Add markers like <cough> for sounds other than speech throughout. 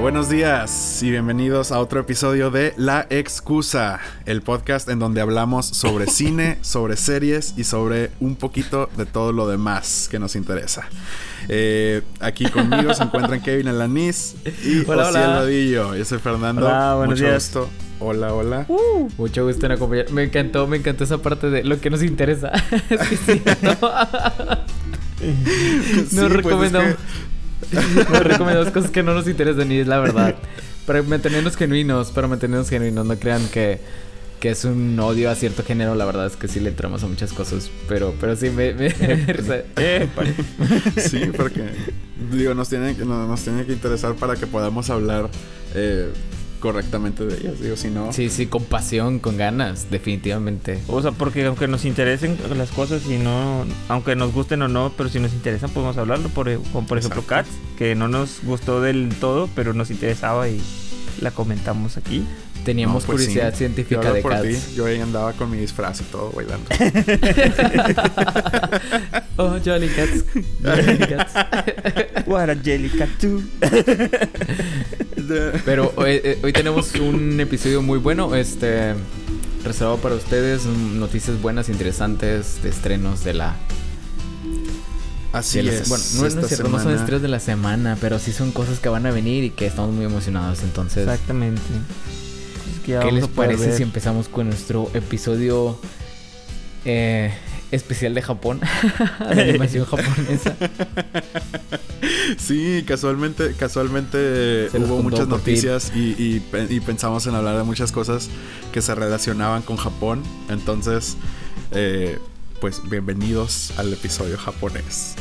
buenos días y bienvenidos a otro episodio de La Excusa, el podcast en donde hablamos sobre <laughs> cine, sobre series y sobre un poquito de todo lo demás que nos interesa. Eh, aquí conmigo se encuentran Kevin Alanis y Hola, Ociel hola. Rodillo. Yo soy Fernando. Hola, buenos Mucho días. gusto. Hola, hola. Mucho gusto en acompañar. Me encantó, me encantó esa parte de lo que nos interesa. es <laughs> que sí, <laughs> ¿no? Sí, Nos pues, recomendamos, es <laughs> nos recomendamos cosas que no nos interesan y es la verdad. Para mantenernos genuinos, para mantenernos genuinos, no crean que, que es un odio a cierto género, la verdad es que sí le entramos a muchas cosas, pero, pero sí me... me- <laughs> sí, porque digo, nos tiene, que- no- nos tiene que interesar para que podamos hablar eh, correctamente de ellas. Digo, si no, sí, sí, con pasión, con ganas, definitivamente. O sea, porque aunque nos interesen las cosas y no, aunque nos gusten o no, pero si nos interesan podemos hablarlo, por, e- como por ejemplo Exacto. Cats, que no nos gustó del todo, pero nos interesaba y la comentamos aquí. Teníamos No, pues curiosidad científica de por ti. Cats. Yo ahí andaba con mi disfraz y todo bailando. <laughs> <laughs> oh, Jolly Cats. Jolly Cats. <laughs> What a jelly cat too. Pero hoy, eh, hoy tenemos un episodio muy bueno, este reservado para ustedes, mm, noticias buenas, interesantes, de estrenos de la... Así de la- es. bueno, no, no es cierto, no son estrenos de la semana, pero sí son cosas que van a venir y que estamos muy emocionados. Entonces, Exactamente. Es que ya ¿qué vamos les a poder parece ver. si empezamos con nuestro episodio eh, especial de Japón? <laughs> de animación japonesa. Sí, casualmente, casualmente Se hubo muchas noticias y, y pe- y pensamos en hablar de muchas cosas que se relacionaban con Japón. Entonces, eh, pues bienvenidos al episodio japonés.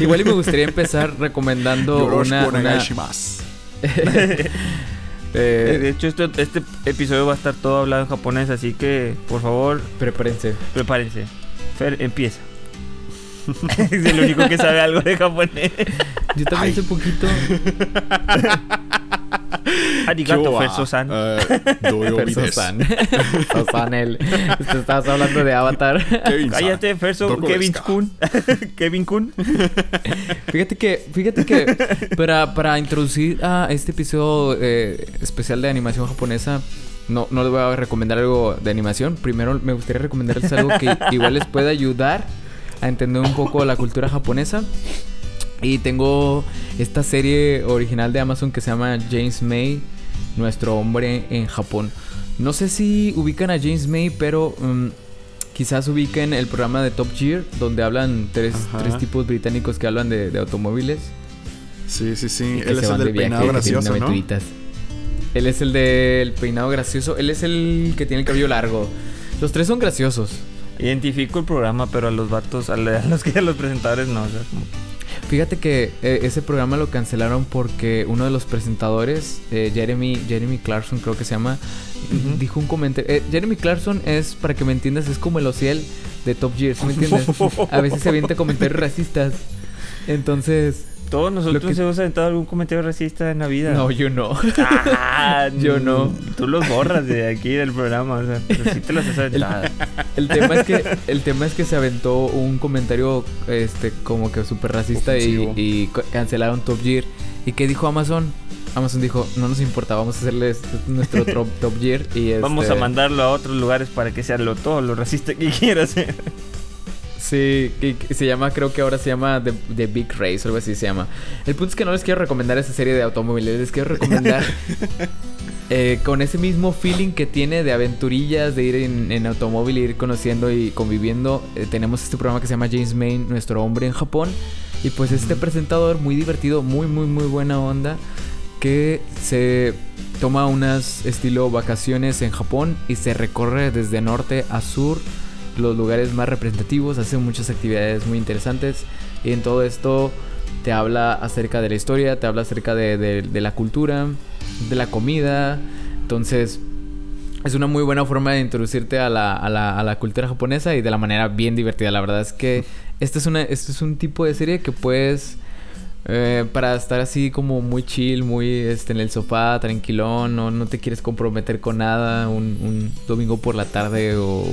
Igual y me gustaría empezar recomendando una... una. <laughs> <laughs> Eh, eh, De hecho, esto- este episodio va a estar todo hablado en japonés, así que por favor, prepárense. prepárense. Fer, empieza. <laughs> es el único que sabe algo de japonés. Yo también Ay. sé poquito. <laughs> Arigato, Ferso-san. eh, doyo bides. Perso-san. Perso-san, <laughs> el- Te estabas hablando de Avatar. Cállate, Ferso, Kevin? Kun. Kevin Kun. Fíjate que, fíjate que para, para introducir a este episodio eh, especial de animación japonesa, no, no les voy a recomendar algo de animación. Primero me gustaría recomendarles algo que igual les pueda ayudar a entender un poco la cultura japonesa. Y tengo esta serie original de Amazon que se llama James May, nuestro hombre en Japón. No sé si ubican a James May, pero mm, quizás ubiquen el programa de Top Gear, donde hablan tres, tres tipos británicos que hablan de, de automóviles. Sí, sí, sí. Él es el del de peinado gracioso, ¿no? Él es el del peinado gracioso. Él es el que tiene el cabello largo. Los tres son graciosos. Identifico el programa, pero a los vatos, a, los que a los presentadores no. O sea, como- Fíjate que eh, ese programa lo cancelaron porque uno de los presentadores, eh, Jeremy, Jeremy Clarkson creo que se llama, dijo un comentario. eh, Jeremy Clarkson es, para que me entiendas, es como el Ociel de Top Gear, ¿sí me entiendes? <laughs> A veces se avienta comentarios racistas. Entonces, Todos nosotros Lo que- hemos aventado algún comentario racista en la vida. no, yo no. Ah, <laughs> Yo no. Tú los borras de aquí del programa, o sea, pero sí te los has aventado. El tema es que el tema es que se aventó un comentario este como que súper racista y, cancelaron Top Gear. ¿Y qué dijo Amazon? Amazon dijo, no nos importa, vamos a hacerles nuestro top, <laughs> top Gear y Vamos a este, mandarlo a otros lugares para que sea lo, todo lo racista que <laughs> quiera hacer. Sí, y se llama, creo que ahora se llama The, The Big Race algo así se llama. El punto es que no les quiero recomendar esa serie de automóviles, les quiero recomendar <laughs> eh, con ese mismo feeling que tiene de aventurillas, de ir en, en automóvil, ir conociendo y conviviendo. eh, tenemos este programa que se llama James Main, nuestro hombre en Japón. Y pues este presentador muy divertido, muy, muy, muy buena onda, que se toma unas estilo vacaciones en Japón y se recorre desde norte a sur los lugares más representativos, hace muchas actividades muy interesantes y en todo esto te habla acerca de la historia, te habla acerca de, la cultura, de la comida, entonces es una muy buena forma de introducirte a la, cultura japonesa y de la manera bien divertida. La verdad es que este es, este es un tipo de serie que puedes... eh, para estar así como muy chill, muy este, en el sofá, tranquilón, no, no te quieres comprometer con nada, un, un domingo por la tarde o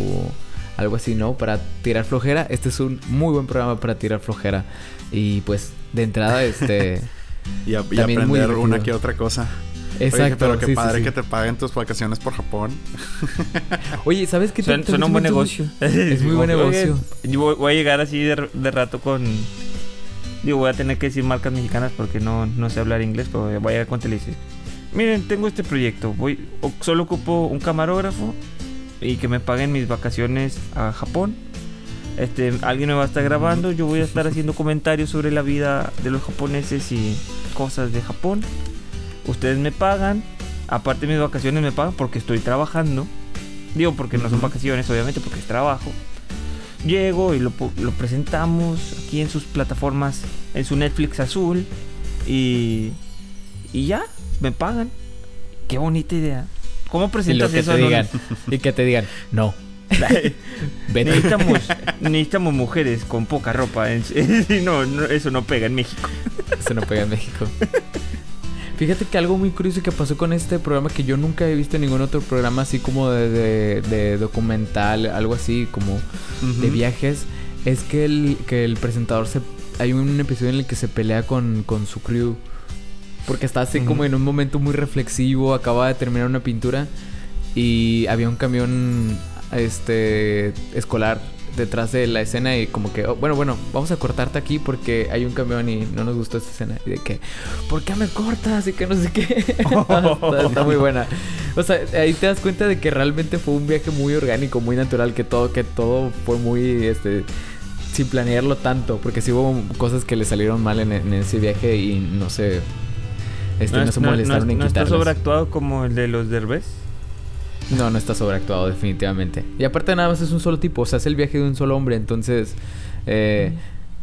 algo así, ¿no? Para tirar flojera. Este es un muy buen programa para tirar flojera. Y pues, de entrada, este... <laughs> y, a- y También muy aprender una que otra cosa. Exacto. Oye, pero qué sí, sí, padre sí. que te paguen tus vacaciones por Japón. <laughs> Oye, ¿sabes qué? Suena, suena un buen negocio. <laughs> Es muy buen negocio. yo voy, a llegar así de, de rato con. Digo, voy a tener que decir marcas mexicanas porque no, no sé hablar inglés, pero voy a llegar con Televisa. Miren, tengo este proyecto. Voy, solo ocupo un camarógrafo y que me paguen mis vacaciones a Japón. Este, alguien me va a estar grabando. Yo voy a estar haciendo comentarios sobre la vida de los japoneses y cosas de Japón. Ustedes me pagan. Aparte, mis vacaciones me pagan porque estoy trabajando. Digo, porque no son vacaciones, obviamente, porque es trabajo. Llego y lo presentamos aquí en sus plataformas, en su Netflix azul. Y, y ya, me pagan. Qué bonita idea. ¿Cómo Y presentas que eso un- digan. Y que te digan, no. <laughs> Vete. necesitamos, necesitamos mujeres con poca ropa. <laughs> no, no, eso no pega en México. Se no pega en México. <laughs> Fíjate que algo muy curioso que pasó con este programa que yo nunca he visto en ningún otro programa así como de, de- de documental, algo así como de viajes, es que el, que el presentador se... Hay un episodio en el que se pelea con, con su crew. Porque está así como en un momento muy reflexivo, acaba de terminar una pintura y había un camión este escolar detrás de la escena y como que, oh, bueno, bueno, vamos a cortarte aquí porque hay un camión y no nos gustó esta escena. Y de que, ¿por qué me cortas? Y que no sé qué. <laughs> está, está muy buena. O sea, ahí te das cuenta de que realmente fue un viaje muy orgánico, muy natural, que todo, que todo fue muy, este, sin planearlo tanto, porque sí hubo cosas que le salieron mal en, en ese viaje y no sé, este, no, se molestaron no- en no está sobreactuado como el de los Derbez. No, no está sobreactuado, definitivamente. Y aparte nada más es un solo tipo, o sea, es el viaje de un solo hombre, entonces eh,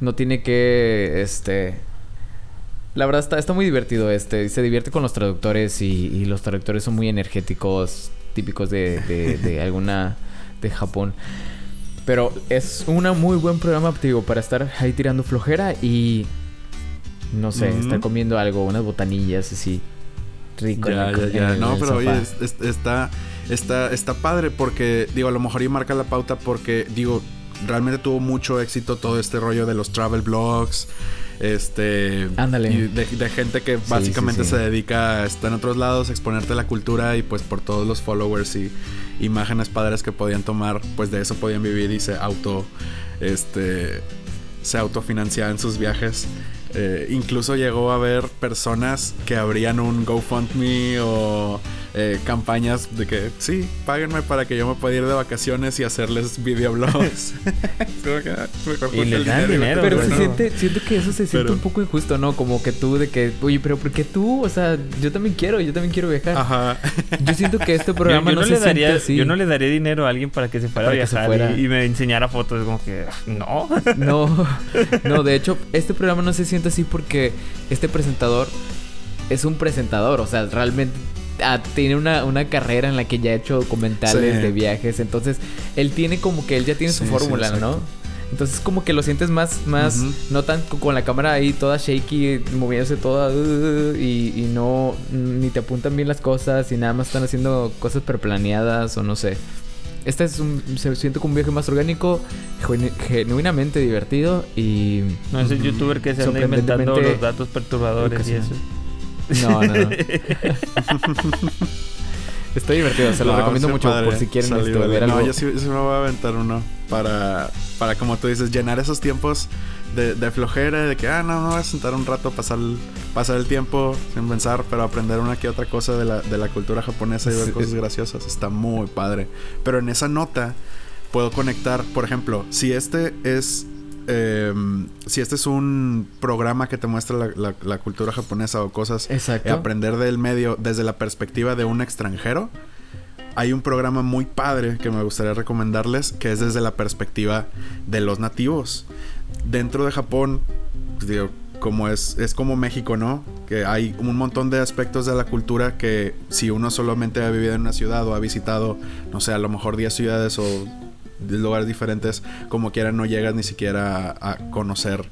no tiene que, este... La verdad está, está muy divertido, este, se divierte con los traductores y, y los traductores son muy energéticos, típicos de, de, de <laughs> alguna de Japón. Pero es un muy buen programa, digo, para estar ahí tirando flojera y... No sé, Ujú. estar comiendo algo, unas botanillas así. Rico. en Ya, el- ya, en ya. el- No, pero oye, sofá. es- es- está, está, está padre porque, digo, a lo mejor y marca la pauta porque, digo, realmente tuvo mucho éxito todo este rollo de los travel blogs. Este. Ándale. y de, de gente que básicamente sí, sí. se dedica a estar en otros lados, exponerte la cultura y pues por todos los followers y imágenes padres que podían tomar, pues de eso podían vivir y se auto. Este. Se autofinanciaban sus viajes. Eh, incluso llegó a haber personas que abrían un GoFundMe o eh, campañas de que sí, páguenme para que yo me pueda ir de vacaciones y hacerles videoblogs. <laughs> Es como que, ah, mejor Y el dan dinero, Pero se siente, siento que eso se siente Pero- un poco injusto, ¿no? Como que tú de que, oye, pero ¿por qué tú? O sea, yo también quiero, yo también quiero viajar. Ajá. <laughs> Yo siento que este programa yo no, no se le daría, siente así. yo no le daría dinero a alguien para que se fuera Para a viajar fuera. Y, y me enseñara fotos. Como que, no. <laughs> No, no, de hecho, este programa no se siente así porque este presentador es un presentador, o sea, realmente tiene una, una carrera en la que ya ha hecho documentales Sí. de viajes, entonces él tiene como que él ya tiene su Sí, fórmula. ¿no? Entonces como que lo sientes más, más, no tan co- con la cámara ahí toda shaky, moviéndose toda uh, y, y no, ni te apuntan bien las cosas y nada más están haciendo cosas preplaneadas o no sé. Este es un, se siente como un viaje más orgánico, genu- genuinamente divertido y... No es el youtuber que se anda inventando los datos perturbadores y eso. No, no, no. <laughs> Está divertido, se lo No, recomiendo mucho padre. por si quieren este, ver No, algo. yo sí, yo sí me voy a aventar uno para, para como tú dices, llenar esos tiempos de, de flojera, de que, ah, no, me voy a sentar un rato, pasar el, pasar el tiempo sin pensar, pero aprender una que otra cosa de la, de la cultura japonesa y ver Sí. cosas graciosas. Está muy padre. Pero en esa nota puedo conectar, por ejemplo, si este es... eh, si este es un programa que te muestra la, la- la cultura japonesa o cosas Exacto. aprender del medio desde la perspectiva de un extranjero. Hay un programa muy padre que me gustaría recomendarles que es desde la perspectiva de los nativos. Dentro de Japón, pues, digo, como es, es como México, ¿no? Que hay un montón de aspectos de la cultura que si uno solamente ha vivido en una ciudad o ha visitado, no sé, a lo mejor 10 ciudades o 10 lugares diferentes, como quiera no llegas ni siquiera a, a conocer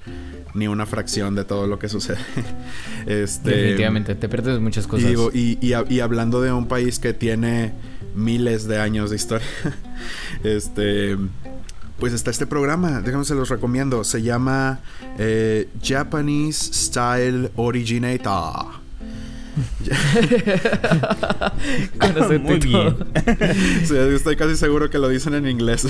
ni una fracción de todo lo que sucede. <laughs> este, Definitivamente, te pierdes muchas y, cosas. digo, y, y hablando de un país que tiene miles de años de historia, <laughs> este, pues está este programa, déjame se los recomiendo. Se llama eh, Japanese Style Originator. <laughs> Muy bien. <laughs> Sí, estoy casi seguro que lo dicen en inglés. <laughs>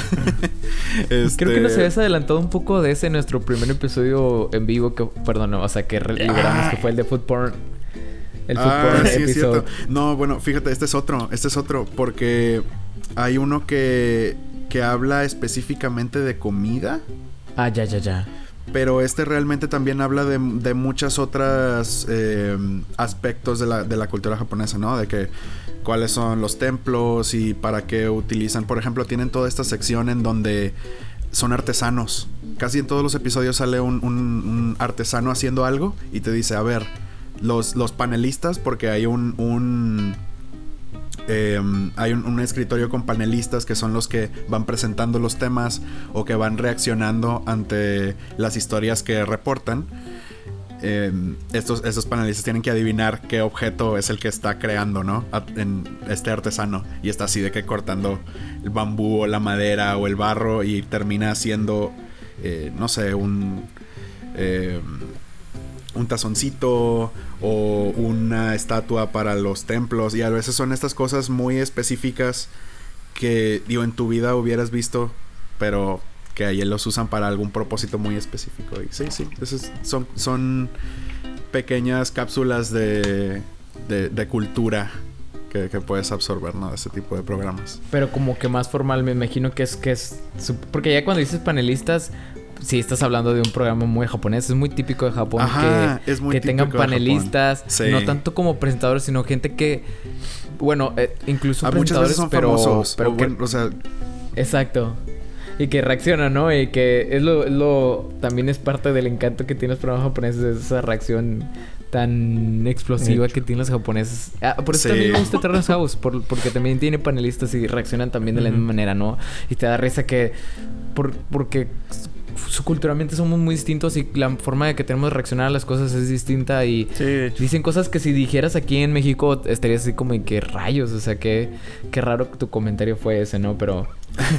Creo que nos Este, habías adelantado un poco de ese en nuestro primer episodio en vivo que, perdón, no, o sea, que liberamos que fue el de Food Porn. El Food Ah, Porn sí, es episode. cierto. No, bueno, fíjate, este es otro, este es otro, porque hay uno que, que habla específicamente de comida, Ah, ya, ya, ya. Pero este realmente también habla de, de muchas otras eh, aspectos de la, de la cultura japonesa, ¿no? De que cuáles son los templos y para qué utilizan. Por ejemplo, tienen toda esta sección en donde son artesanos. Casi en todos los episodios sale un, artesano haciendo algo y te dice, a ver, los, los panelistas, porque hay un eh, hay un, escritorio con panelistas que son los que van presentando los temas o que van reaccionando ante las historias que reportan. Eh, estos, estos panelistas tienen que adivinar qué objeto es el que está creando, ¿no? En este artesano. Y está así de que cortando el bambú o la madera o el barro y termina haciendo, eh, no sé, un... eh, un tazoncito o una estatua para los templos. Y a veces son estas cosas muy específicas que digo en tu vida hubieras visto pero que ahí los usan para algún propósito muy específico. Y sí sí son son pequeñas cápsulas de de, de cultura que, que puedes absorber no de ese tipo de programas. Pero como que más formal, me imagino que es que es. Porque ya cuando dices panelistas, sí estás hablando de un programa muy japonés. Es muy típico de Japón Ajá, que, es muy que tengan panelistas. Sí. No tanto como presentadores, sino gente que. Bueno, eh, incluso Ah, muchas veces presentadores, son pero. famosos pero o, que- bueno, o sea Exacto. Y que reacciona, ¿no? Y que es lo, es lo- También es parte del encanto que tienen los programas japoneses, es esa reacción tan explosiva que tienen los japoneses. Ah, por eso Sí. también me gusta Terrace House, por- porque también tiene panelistas y reaccionan también de la misma manera, ¿no? Y te da risa que. Por, porque culturalmente somos muy distintos y la forma de que tenemos de reaccionar a las cosas es distinta y. Sí. Dicen cosas que si dijeras aquí en México estarías así como, ¿y qué rayos? O sea, qué, qué raro que tu comentario fue ese, ¿no? Pero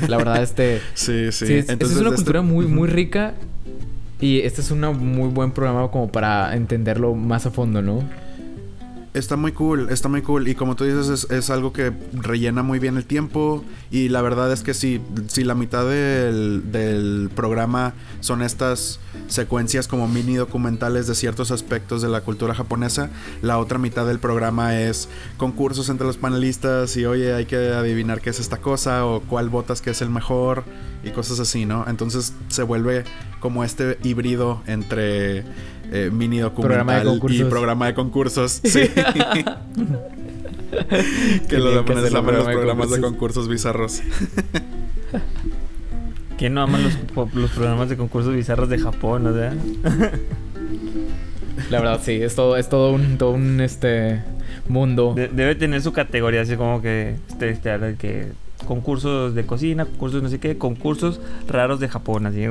la verdad, este... <laughs> sí sí, Sí, es, Entonces, es una este- cultura muy, muy rica y este es un muy buen programa como para entenderlo más a fondo, ¿no? Está muy cool, está muy cool. Y como tú dices, es, algo que rellena muy bien el tiempo. Y la verdad es que si, si la mitad del, del programa son estas secuencias como mini documentales de ciertos aspectos de la cultura japonesa, la otra mitad del programa es concursos entre los panelistas y oye, hay que adivinar qué es esta cosa o cuál votas que es el mejor y cosas así, ¿no? Entonces se vuelve como este híbrido entre eh, mini Programa de documental y programa de concursos. Sí. <laughs> que lo Tenían que demás hacerlo aman los de programas de concursos. bizarros. <laughs> ¿Quién no ama los, programas de concursos bizarros de Japón, o sea? <laughs> La verdad, sí, es todo, es todo un, todo un este mundo. De- debe tener su categoría, así como que este, este, que concursos de cocina, concursos no sé qué, concursos raros de Japón, así.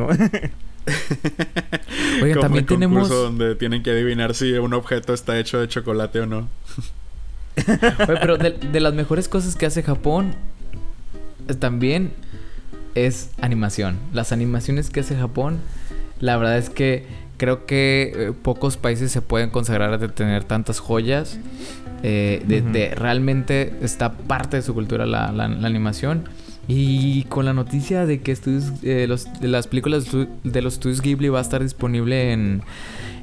Oigan, Como también el tenemos... donde tienen que adivinar si un objeto está hecho de chocolate o no. <laughs> Oye, pero de, de las mejores cosas que hace Japón eh, también es animación. Las animaciones que hace Japón, la verdad es que creo que eh, pocos países se pueden consagrar de tener tantas joyas. eh, de, realmente está parte de su cultura la, la- la animación. Y con la noticia de que estudios, eh, los, de las películas de los estudios Ghibli va a estar disponible en,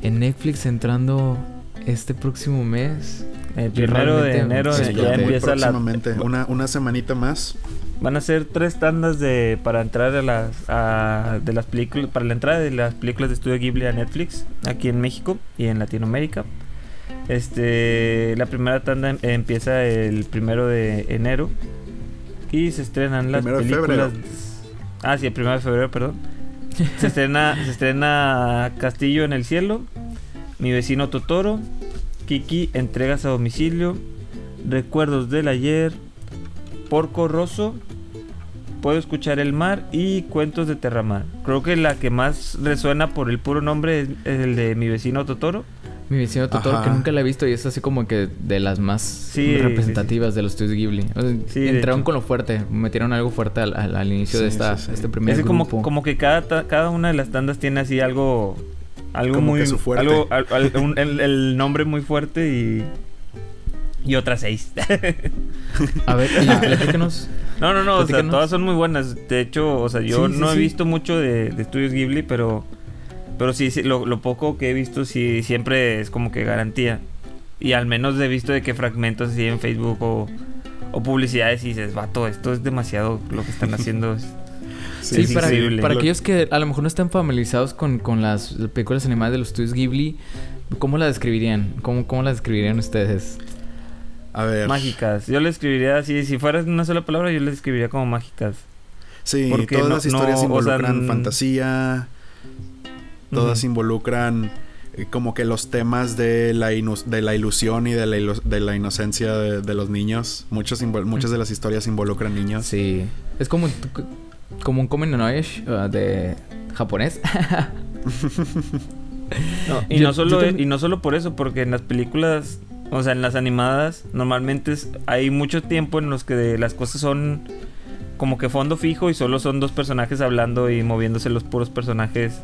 en Netflix entrando este próximo mes. El Yo primero de enero sí, ya ya muy empieza la. próximamente. Una, una semanita más. Van a ser tres tandas de para entrar a las a- de las películas para la entrada de las películas de estudio Ghibli a Netflix aquí en México y en Latinoamérica. Este la primera tanda em- empieza el primero de enero y se estrenan las Primero de películas. febrero. Ah, sí, el primero de febrero, perdón. <laughs> Se estrena se estrena Castillo en el cielo, Mi vecino Totoro, Kiki entregas a domicilio, Recuerdos del ayer, Porco Rosso, Puedo escuchar el mar y Cuentos de Terramar. Creo que la que más resuena por el puro nombre es, es el de mi vecino Totoro. Mi vecino Totoro, Ajá. que nunca la he visto y es así como que de las más Sí, representativas de los estudios Ghibli. O sea, Sí, de entraron con lo fuerte, metieron algo fuerte al, al- al inicio de esta, sí, sí. este primer Es como, grupo. como que cada, ta- cada una de las tandas tiene así algo. Algo Como muy. que su fuerte. Algo, al- al- un- el, el nombre muy fuerte y. Y otras seis. A ver, y <laughs> platícanos. no, no, no. O sea, todas son muy buenas. De hecho, o sea, yo Sí, sí, no he sí. visto mucho de, de estudios Ghibli, pero. Pero sí, sí, lo, lo poco que he visto, sí, siempre es como que garantía. Y al menos he visto de que fragmentos así en Facebook o, o publicidades y dices, vato, esto es demasiado lo que están haciendo. es- <laughs> Sí, es para, para Lo- aquellos que a lo mejor no están familiarizados con, con las películas animadas de los estudios Ghibli, ¿cómo la describirían? ¿Cómo, cómo la describirían ustedes? A ver. Mágicas. Yo le escribiría así, si fuera una sola palabra, yo le escribiría como mágicas. Sí, Porque todas no- las historias no, o sea, involucran fantasía. Todas involucran eh, como que los temas de la, inu- de la ilusión y de la, ilu- de la inocencia de, de los niños. Muchos muchas de las historias involucran niños. Sí. Es como, un- como un Common Knowledge uh, de japonés. <laughs> No, y, Yo- no solo, también- y no solo por eso, porque en las películas, o sea, en las animadas, normalmente es- hay mucho tiempo en los que las cosas son como que fondo fijo y solo son dos personajes hablando y moviéndose los puros personajes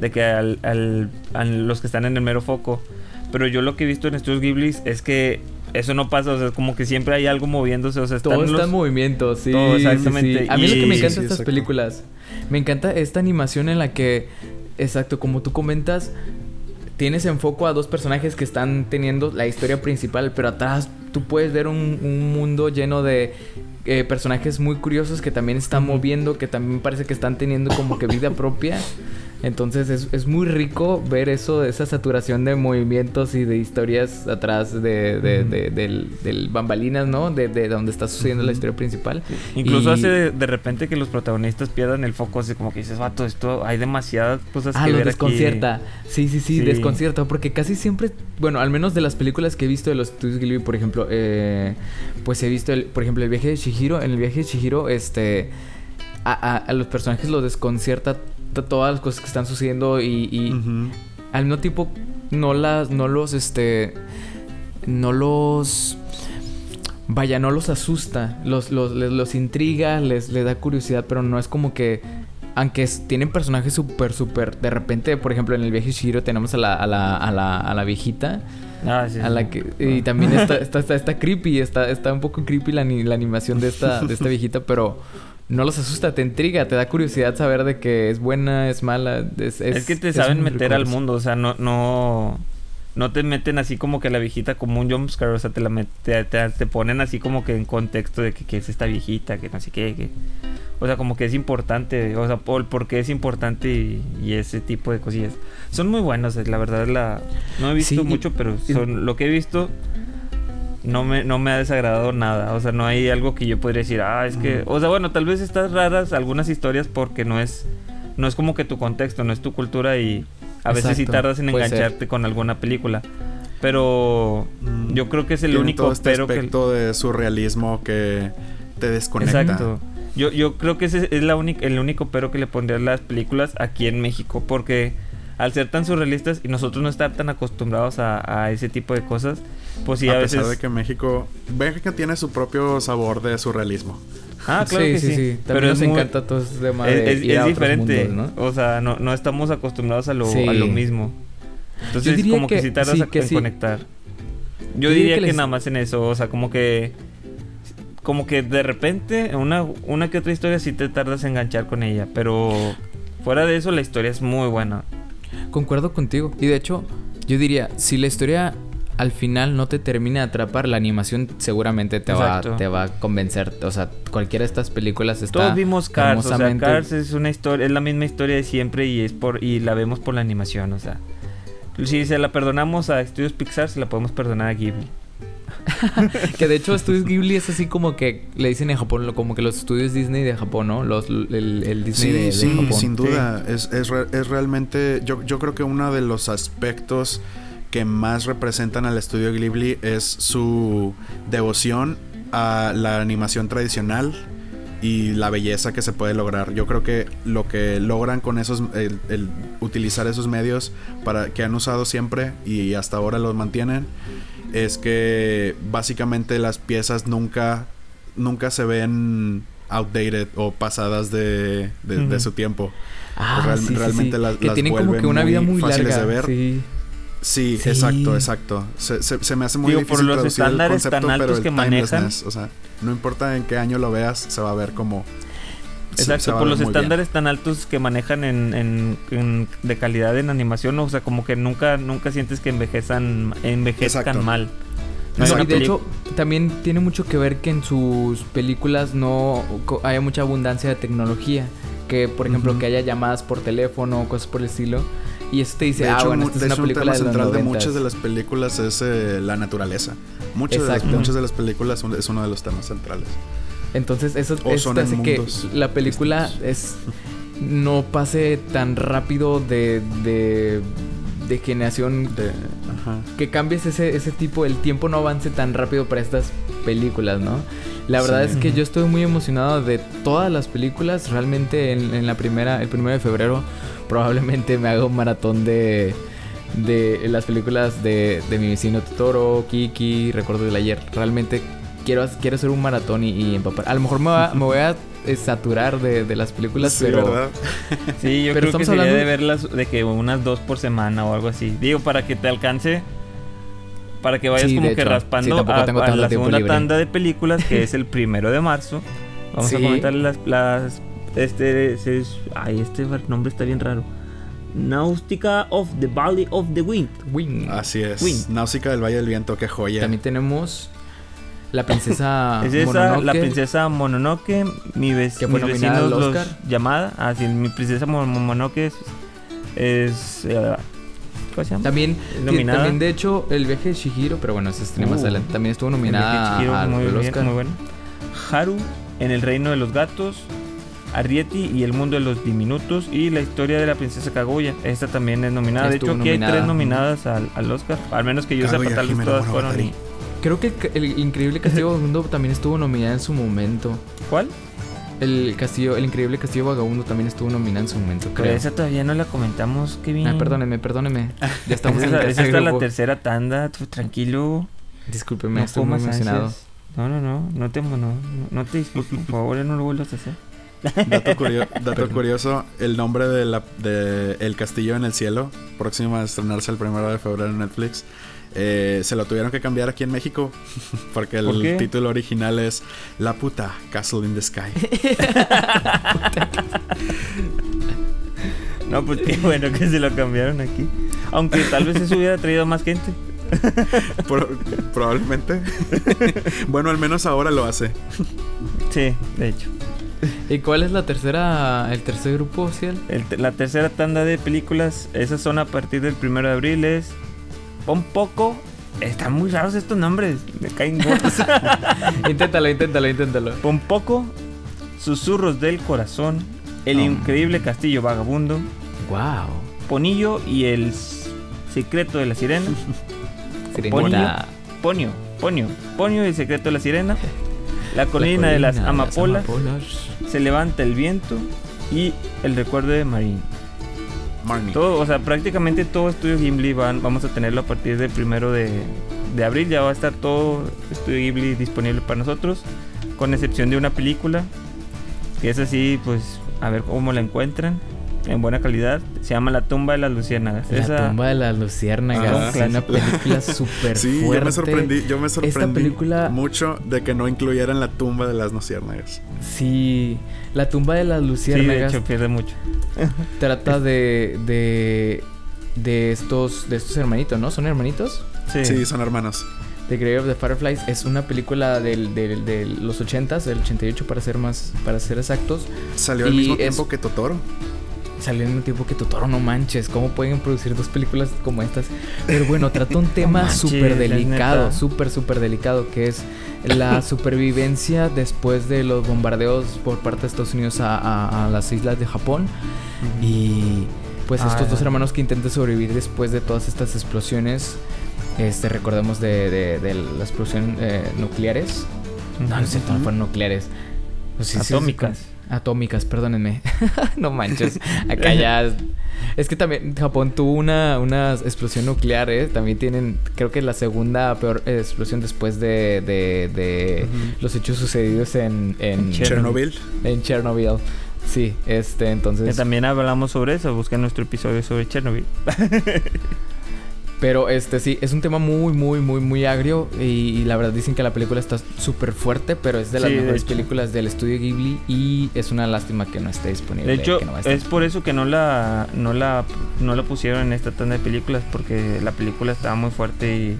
de que al, al- a los que están en el mero foco. Pero yo lo que he visto en Estudios Ghibli es que eso no pasa, o sea, como que siempre hay algo moviéndose, o sea, están Todo está los- en movimiento, sí. Todo, exactamente. sí. A mí lo que me encanta sí, de estas exacto. películas, me encanta esta animación en la que, exacto, como tú comentas, tienes en foco a dos personajes que están teniendo la historia principal, pero atrás tú puedes ver un, un mundo lleno de eh, personajes muy curiosos que también están moviendo, que también parece que están teniendo como que vida propia. Entonces es, es muy rico ver eso, esa saturación de movimientos y de historias atrás de, de, de- del, del bambalinas, ¿no? De, de donde está sucediendo la historia principal. Incluso Y- hace de, repente que los protagonistas pierdan el foco, así como que dices, vato, esto hay demasiadas cosas Ah, que ver desconcierta. Sí, sí, sí, Sí. desconcierta. Porque casi siempre, bueno, al menos de las películas que he visto de los estudios Ghibli, por ejemplo, eh, pues he visto, el, por ejemplo, el viaje de Shihiro. En el viaje de Shihiro, este, a, a- a los personajes los desconcierta todas las cosas que están sucediendo y, y Ujú. al mismo tiempo no las, no los, este, no los... Vaya, no los asusta, los, los, les- los intriga, les, les da curiosidad, pero no es como que... Aunque tienen personajes súper, súper... De repente, por ejemplo, en el viaje de Shihiro tenemos a la, a la, a la, a la viejita. Ah, sí, A sí. la que... Y también está, <laughs> está, está, está creepy, está, está un poco creepy la, la animación de esta, de esta viejita, pero... No los asusta, te intriga, te da curiosidad saber de que es buena, es mala. Es, Es, que te es saben meter al mundo, o sea, no, no, no te meten así como que la viejita como un jumpscare, o sea, te la met- te, te- te ponen así como que en contexto de que, que es esta viejita, que no sé qué, que, o sea, como que es importante, o sea, por, por qué es importante y, y ese tipo de cosillas. Son muy buenos, la verdad, la, no he visto Sí, mucho, pero son, lo que he visto no me, no me ha desagradado nada. O sea, no hay algo que yo podría decir, ah, es que. O sea, bueno, tal vez estás raras algunas historias porque no es. No es como que tu contexto, no es tu cultura y a veces sí tardas en puede ser. engancharte con alguna película. Pero Mm. yo creo que es el Tiene único todo este pero que. aspecto de surrealismo que te desconecta. Exacto. Yo, yo creo que ese es la única, el único pero que le pondría a las películas aquí en México. Porque al ser tan surrealistas y nosotros no estar tan acostumbrados a, a ese tipo de cosas, pues sí, a a, pesar veces. de que México, México tiene su propio sabor de surrealismo. Ah, claro sí, que sí, sí. sí. También Pero nos muy- encanta todo ese tema Es, de es- ir es a diferente. mundos, ¿no? O sea, no, no estamos acostumbrados a lo, Sí. a lo mismo. Entonces, como que, que si tardas sí, a- que en sí. conectar. Yo, Yo diría diría que que, les- nada más en eso. O sea, como que. Como que de repente, una, una que otra historia sí te tardas en enganchar con ella. Pero fuera de eso, la historia es muy buena. Concuerdo contigo. Y de hecho, yo diría, si la historia al final no te termina de atrapar, la animación seguramente te va, te va a convencer. O sea, cualquiera de estas películas está Todos vimos Cars. O sea, Cars es una historia, es la misma historia de siempre y es por y la vemos por la animación. O sea, si se la perdonamos a Estudios Pixar, se la podemos perdonar a Ghibli. <laughs> Que de hecho, Estudios Ghibli es así como que le dicen en Japón, como que los estudios Disney de Japón, ¿no? Los, el, el Disney Sí, de, de sí, Japón. sin duda. Es, es, es realmente. Yo, yo creo que uno de los aspectos que más representan al estudio Ghibli es su devoción a la animación tradicional y la belleza que se puede lograr. Yo creo que lo que logran con esos, el, el utilizar esos medios para que han usado siempre y hasta ahora los mantienen, es que básicamente las piezas nunca, nunca se ven outdated o pasadas de, de, su tiempo. Ah, Real- sí, sí, realmente sí. las- que las tienen como que una vida muy muy fáciles larga. de ver. Sí. Sí, Sí. exacto, exacto. Se, se- se me hace muy Digo, por difícil los traducir el tan concepto, pero el que manejan. O sea, no importa en qué año lo veas, se va a ver como... se- se Exacto, por los bien. estándares tan altos que manejan en, en- en- de calidad en animación, o sea, como que nunca nunca sientes que envejezan envejezcan Exacto. mal. No, y de hecho, también tiene mucho que ver que en sus películas no co- haya mucha abundancia de tecnología. Que, por ejemplo, que haya llamadas por teléfono o cosas por el estilo. Y eso te dice, De ah, hecho, bueno, esta de es una un película tema de los central de 90s. muchas de las películas es eh, la naturaleza. Muchas de, las, Exacto. muchas de las películas son- es uno de los temas centrales. Entonces, eso, O eso hace que la película es no pase tan rápido de, de, de generación. De, ajá. Que cambies ese, ese tipo, el tiempo no avance tan rápido para estas películas, ¿no? La verdad Sí. es que yo estoy muy emocionado de todas las películas. Realmente en, en la primera, el primero de febrero, probablemente me haga un maratón de, de las películas de, de mi vecino Totoro, Kiki, Recuerdo del ayer. Realmente quiero, quiero hacer un maratón y, y empapar. A lo mejor me, va- me voy a eh, saturar de, de las películas, Sí, pero... ¿verdad? <laughs> Sí, yo Pero creo que sería hablando- de verlas de que unas dos por semana o algo así. Digo, para que te alcance. Para que vayas Sí, como que hecho. raspando Sí, a, tengo a tanto la segunda libre. tanda de películas, que es el <laughs> primero de marzo. Vamos a comentar las, las este, es- ay, este nombre está bien raro. Náutica of the Valley of the Wind. Wing. Así es. Wing. Náusica del Valle del Viento, qué joya. También tenemos la princesa <laughs> es esa, la Mononoke. princesa Mononoke, mi vec- Que fue mis nominada vecinos los Oscar. llamada, así mi princesa Mo- Mononoke es, es eh, ¿cómo se llama? También, nominada. también de hecho, el viaje de Shihiro, pero bueno, eso tiene más Uh, adelante. También estuvo El nominada viaje de Chihiro, al muy al bien, Oscar. muy bueno. Haru en el reino de los gatos, Arrietty y el mundo de los diminutos y la historia de la princesa Kaguya. Esta también es nominada. De hecho, Estuvo aquí hay nominada. tres nominadas al, al Oscar. Al menos que yo sepa, tal vez todas fueron. Y- Creo que el, increíble castillo <laughs> vagabundo también estuvo nominada en su momento. ¿Cuál? El castillo, el increíble castillo vagabundo también estuvo nominada en su momento, Pero creo. esa todavía no la comentamos, Kevin. Ah, perdónenme, perdónenme. Ya estamos Esa, en el esa la tercera tanda. Tú, tranquilo. Discúlpeme, no estoy muy emocionado. No, no, no. No te, no, no, te disculpo. Por favor, ya no lo vuelvas a hacer. Dato, curio- <laughs> dato curioso, el nombre de, la, de El Castillo en el Cielo, próximo a estrenarse el primero de febrero en Netflix, eh, se lo tuvieron que cambiar aquí en México, <laughs> porque el título original es La puta Castle in the Sky. <laughs> No, pues qué bueno que se lo cambiaron aquí. Aunque tal vez eso hubiera traído más gente. <laughs> Pro- probablemente. bueno, al menos ahora lo hace. Sí, de hecho. ¿Y cuál es la tercera, el tercer grupo, Ciel? El la tercera tanda de películas, esas son a partir del primero de abril, es un poco... Están muy raros estos nombres, me caen gordos. <laughs> inténtalo, inténtalo, inténtalo. un poco, Susurros del Corazón, El Oh. Increíble Castillo Vagabundo, Wow. Ponillo y el Secreto de la Sirena. <laughs> Sirenita. Ponio, Ponio, Ponio y el Secreto de la Sirena. La colina, de las amapolas. Se levanta el viento y el recuerdo de Marín. Todo, o sea, prácticamente todo Estudio Ghibli van, vamos a tenerlo a partir del primero de, de abril. Ya va a estar todo Estudio Ghibli disponible para nosotros, con excepción de una película, que es así, pues, a ver cómo la encuentran en buena calidad. Se llama La tumba de las luciérnagas. La Esa- tumba de las Ah, luciérnagas. es una película <laughs> súper Sí, fuerte. yo me sorprendí, yo me sorprendí película- mucho de que no incluyeran la tumba de las luciérnagas. Sí, la tumba de las sí, de luciérnagas hecho, pierde mucho. <laughs> trata de, de de estos de estos hermanitos, ¿no? ¿Son hermanitos? Sí. Sí, son hermanos. The Grave of the Fireflies es una película del, del- de los 80s, del 88 para ser más para ser exactos. Salió al Y mismo es- tiempo que Totoro. Salió en un tiempo que Totoro no manches, ¿cómo pueden producir dos películas como estas? Pero bueno, trata un <laughs> tema manches, súper delicado, súper, súper delicado, que es la <laughs> supervivencia después de los bombardeos por parte de Estados Unidos a, a- a las islas de Japón. Y pues Ah, estos dos ya. hermanos que intentan sobrevivir después de todas estas explosiones, este, recordemos de, de, de las explosiones eh, nucleares. No, no es cierto, no fueron nucleares. Pues sí, sí, sí, Atómicas. atómicas, perdónenme. <laughs> no manches. <laughs> Acá ya. Es que también Japón tuvo una, una explosión nuclear, ¿eh? También tienen, creo que la segunda peor explosión después de, de, de los hechos sucedidos en, en, Chernobyl. en Chernobyl. Sí, este, entonces. Que también hablamos sobre eso. Busquen nuestro episodio sobre Chernobyl. <laughs> Pero este sí, es un tema muy, muy, muy, muy agrio. Y, y la verdad dicen que la película está súper fuerte, pero es de las Sí, mejores películas del estudio Ghibli. Y es una lástima que no esté disponible. De hecho, que no va a estar. es por eso que no la, no la, no la pusieron en esta tanda de películas, porque la película estaba muy fuerte y,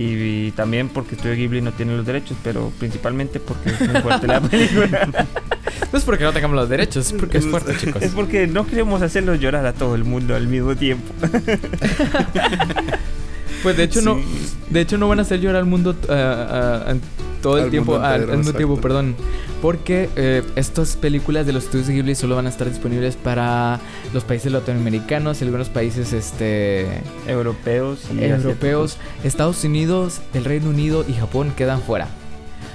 y, y también porque Estudio Ghibli no tiene los derechos, pero principalmente porque es muy fuerte la <laughs> película. No es porque no tengamos los derechos, es porque es fuerte, chicos. es porque no queremos hacerlos llorar a todo el mundo al mismo tiempo. <laughs> Pues de hecho no, de hecho no van a hacer llorar al mundo en todo el Al tiempo, mundo al entero, al mismo tiempo, perdón, porque eh, estas películas de los estudios de Ghibli solo van a estar disponibles para los países latinoamericanos y algunos países este Europeos y europeos, Estados Unidos, el Reino Unido y Japón quedan fuera.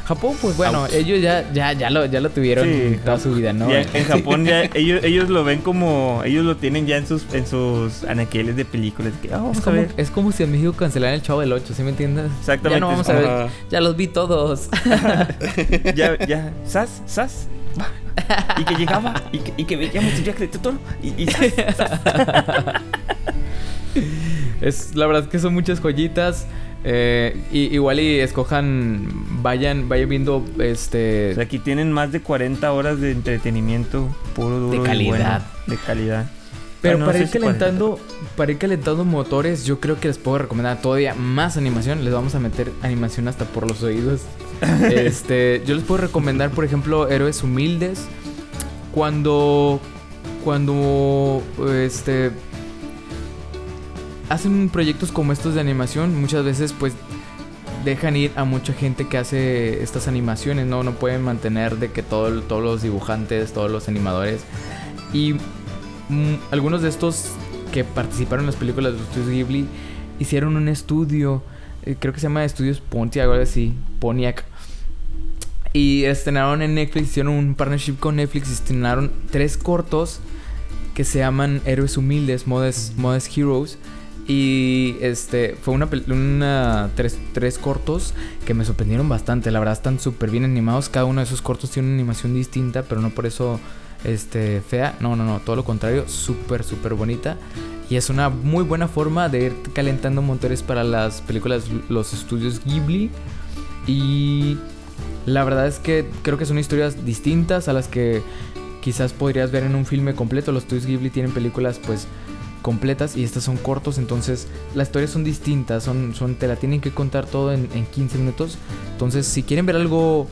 Japón, pues bueno, ellos ya, ya, ya lo, ya lo tuvieron Sí, toda su vida, ¿no? Ya en <laughs> Japón ya ellos, ellos lo ven como ellos lo tienen ya en sus en sus anaqueles de películas que ah, vamos es a como, ver. es como si en México cancelaran el Chavo del 8, ¿sí me entiendes? Exactamente. Ya no vamos a ver, Ajá. ya los vi todos. <laughs> ya, ya, <laughs> sas, sas. Y que llegaba y que, y que veíamos el viaje de Totoro y, y sas, sas. Es, la verdad es que son muchas joyitas. Eh, y, igual y escojan, vayan, vayan viendo este. O sea, aquí tienen más de 40 horas de entretenimiento puro, duro De y calidad. bueno, de calidad. pero Bueno, no para ir si 40, calentando, para ir calentando motores, yo creo que les puedo recomendar todavía más animación. Les vamos a meter animación hasta por los oídos. <laughs> este, yo les puedo recomendar, por ejemplo, Héroes Humildes. Cuando, cuando, este, hacen proyectos como estos de animación, muchas veces pues dejan ir a mucha gente que hace estas animaciones, no, no pueden mantener de que todo, todos los dibujantes, todos los animadores y mm, algunos de estos que participaron en las películas de los estudios Ghibli hicieron un estudio, eh, creo que se llama Estudios Pontiac algo así, Pontiac. Y estrenaron en Netflix, hicieron un partnership con Netflix estrenaron tres cortos que se llaman Héroes Humildes, Modest, Modest Heroes. Y este fue una, una tres, tres cortos que me sorprendieron bastante. La verdad están súper bien animados. Cada uno de esos cortos tiene una animación distinta, pero no por eso este, fea. No, no, no. Todo lo contrario, súper, súper bonita. Y es una muy buena forma de ir calentando motores para las películas, los estudios Ghibli. Y la verdad es que creo que son historias distintas a las que quizás podrías ver en un filme completo. Los estudios Ghibli tienen películas pues completas y estas son cortos, entonces las historias son distintas, son, son, te la tienen que contar todo en, en 15 minutos. Entonces si quieren ver algo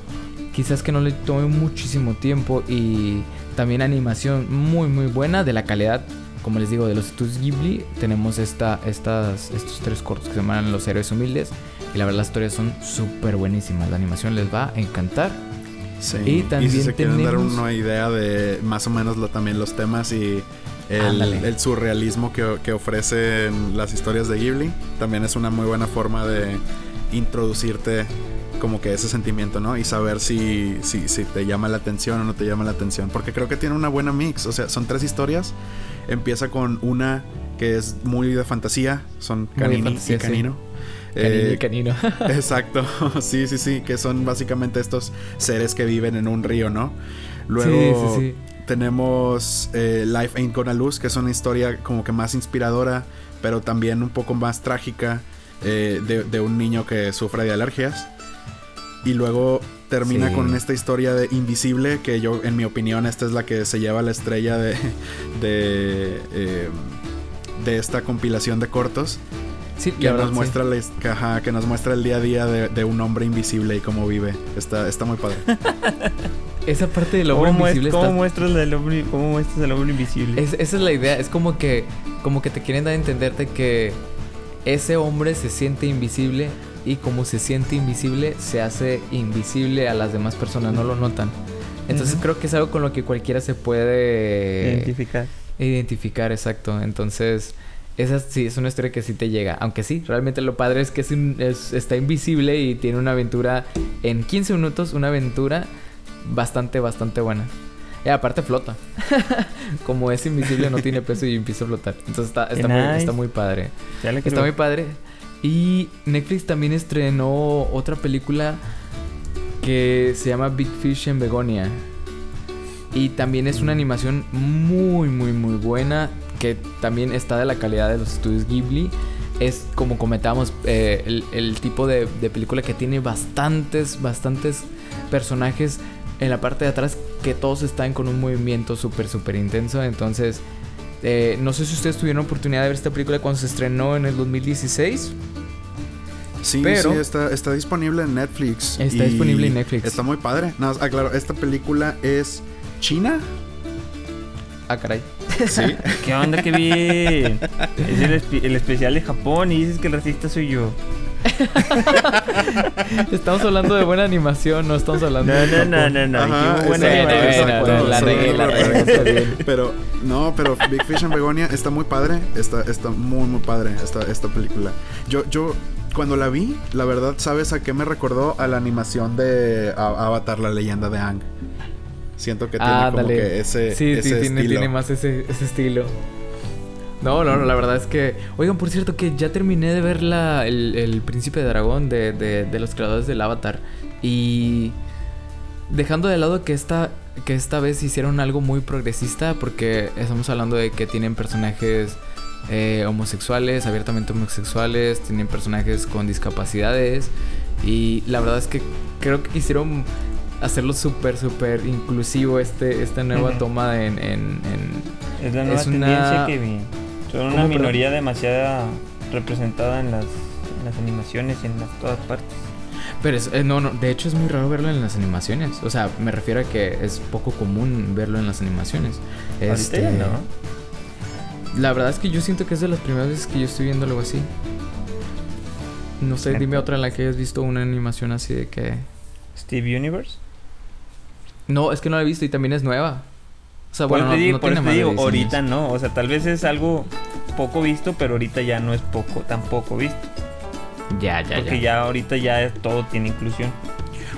quizás que no le tome muchísimo tiempo y también animación muy muy buena de la calidad como les digo de los estudios Ghibli tenemos esta, estas, estos tres cortos que se llaman Los Héroes Humildes y la verdad las historias son súper buenísimas la animación les va a encantar Sí. Y Y, también si se quieren dar una idea de más o menos lo, también los temas y el, el surrealismo que, que ofrecen las historias de Ghibli, también es una muy buena forma de introducirte como que ese sentimiento, ¿no? Y saber si, si, si te llama la atención o no te llama la atención. Porque creo que tiene una buena mix. O sea, son tres historias. Empieza con una que es muy de fantasía. Son Canini fantasía, y sí. Canino. Y Eh, canino. <laughs> Exacto, <laughs> sí, sí, sí, que son básicamente estos seres que viven en un río, ¿no? Luego sí, sí, sí. Tenemos eh, Life Ain't Gonna Lose, que es una historia como que más inspiradora, pero también un poco más trágica eh, de, de un niño que sufre de alergias. Y luego termina Sí. con esta historia de Invisible, que yo, en mi opinión, esta es la que se lleva la estrella de, de, eh, de esta compilación de cortos Sí, que nos verdad, sí. muestra la ajá, que nos muestra el día a día de, de un hombre invisible y cómo vive. Está, está muy padre. <laughs> Esa parte del ¿Cómo, hombre invisible cómo está... muestras el hombre, cómo muestras el hombre invisible? Es- esa es la idea. Es como que, como que te quieren dar a entenderte que ese hombre se siente invisible y como se siente invisible, se hace invisible a las demás personas. No lo notan. Entonces creo que es algo con lo que cualquiera se puede Identificar. identificar, exacto. Entonces, esa sí es una historia que sí te llega. Aunque sí, realmente lo padre es que es un- es- está invisible y tiene una aventura en 15 minutos, una aventura bastante, bastante buena. Y aparte flota. <laughs> Como es invisible, no tiene peso y empieza a flotar. Entonces está, está, muy, Nice. está muy padre. Está muy padre. Y Netflix también estrenó otra película que se llama Big Fish en Begonia. Y también es una animación muy, muy, muy buena. Que también está de la calidad de los estudios Ghibli. Es como comentábamos, eh, el, el tipo de, de película que tiene bastantes, bastantes personajes en la parte de atrás que todos están con un movimiento súper, súper intenso. Entonces, eh, no sé si ustedes tuvieron oportunidad de ver esta película cuando se estrenó en el 2016. Sí, Pero- sí, está, está disponible en Netflix. Está disponible en Netflix. Está muy padre. Nada más, aclaro, esta película es china. Ah, caray. Sí. ¿Qué onda? ¡Qué bien! <laughs> Es el, espe- el especial de Japón y dices que el racista soy yo. <laughs> Estamos hablando de buena animación, no estamos hablando No, de no, no, no, no. Ajá, buena. Pero, no, pero Big Fish and Begonia está muy padre. Está, está muy, muy padre esta, esta película. Yo, yo, cuando la vi, la verdad, ¿sabes a qué me recordó? A la animación de Avatar, la leyenda de Ang. Siento que tiene Ah, como dale. que ese, sí, ese sí, tiene, estilo. tiene más ese, ese estilo. No, no, no, la verdad es que... Oigan, por cierto, que ya terminé de ver la, el, el Príncipe de Dragón de, de, de los creadores del Avatar. Y... Dejando de lado que esta, que esta vez hicieron algo muy progresista, porque estamos hablando de que tienen personajes eh, homosexuales, abiertamente homosexuales, tienen personajes con discapacidades. Y la verdad es que creo que quisieron hacerlo súper, súper inclusivo este, esta nueva toma en... en- en- Es la nueva Es una- tendencia que vi. Son ¿Cómo, una minoría demasiado representada en las, en las animaciones y en las, todas partes. Pero es- eh, no, no, de hecho es muy raro verlo en las animaciones. O sea, me refiero a que es poco común verlo en las animaciones. Este, no. La verdad es que yo siento que es de las primeras veces que yo estoy viendo algo así. No sé, dime otra en la que hayas visto una animación así de que... Steve Universe. No, es que no la he visto y también es nueva. O sea, Por bueno, eso te digo, no por tiene te más de digo 10 ahorita no. O sea, tal vez es algo poco visto, pero ahorita ya no es poco, tan poco visto. Ya, ya, porque ya. ya ahorita ya todo tiene inclusión.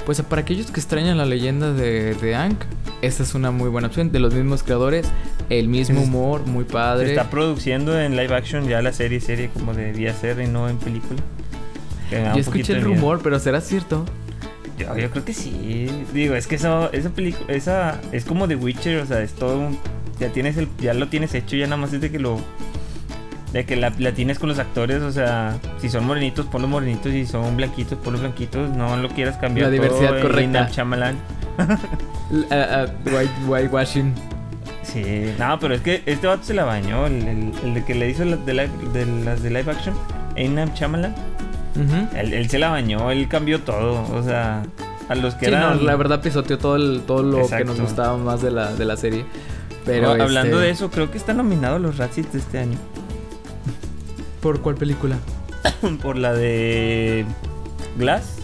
Pues para aquellos que extrañan la leyenda de, de Aang, esta es una muy buena opción. De los mismos creadores, el mismo Es- humor, muy Se padre. está produciendo en live action ya la serie serie como debía ser y no en película. Yo escuché el rumor, pero ¿será cierto? Yo, yo creo que sí. Digo, es que eso, esa película, esa es como The Witcher, o sea, es todo un- ya tienes el, ya lo tienes hecho, ya nada más es de que lo, de que la, la tienes con los actores, o sea, si son morenitos, ponlos morenitos, si son blanquitos, ponlos blanquitos, no lo quieras cambiar. La todo diversidad correcta. L- ah, ah, white, whitewashing. Sí, no, pero es que este vato se la bañó, el, el- el que le hizo la- de, la- de las de live action, M. Night Ujú. él, él se la bañó, él cambió todo, o sea, a los que Sí, no, eran... la verdad pisoteó todo, el, todo lo que nos gustaba más de la, de la serie. Pero No, hablando este, de eso, creo que están nominados los Razzies de este año. ¿Por cuál película? <coughs> Por la de Glass.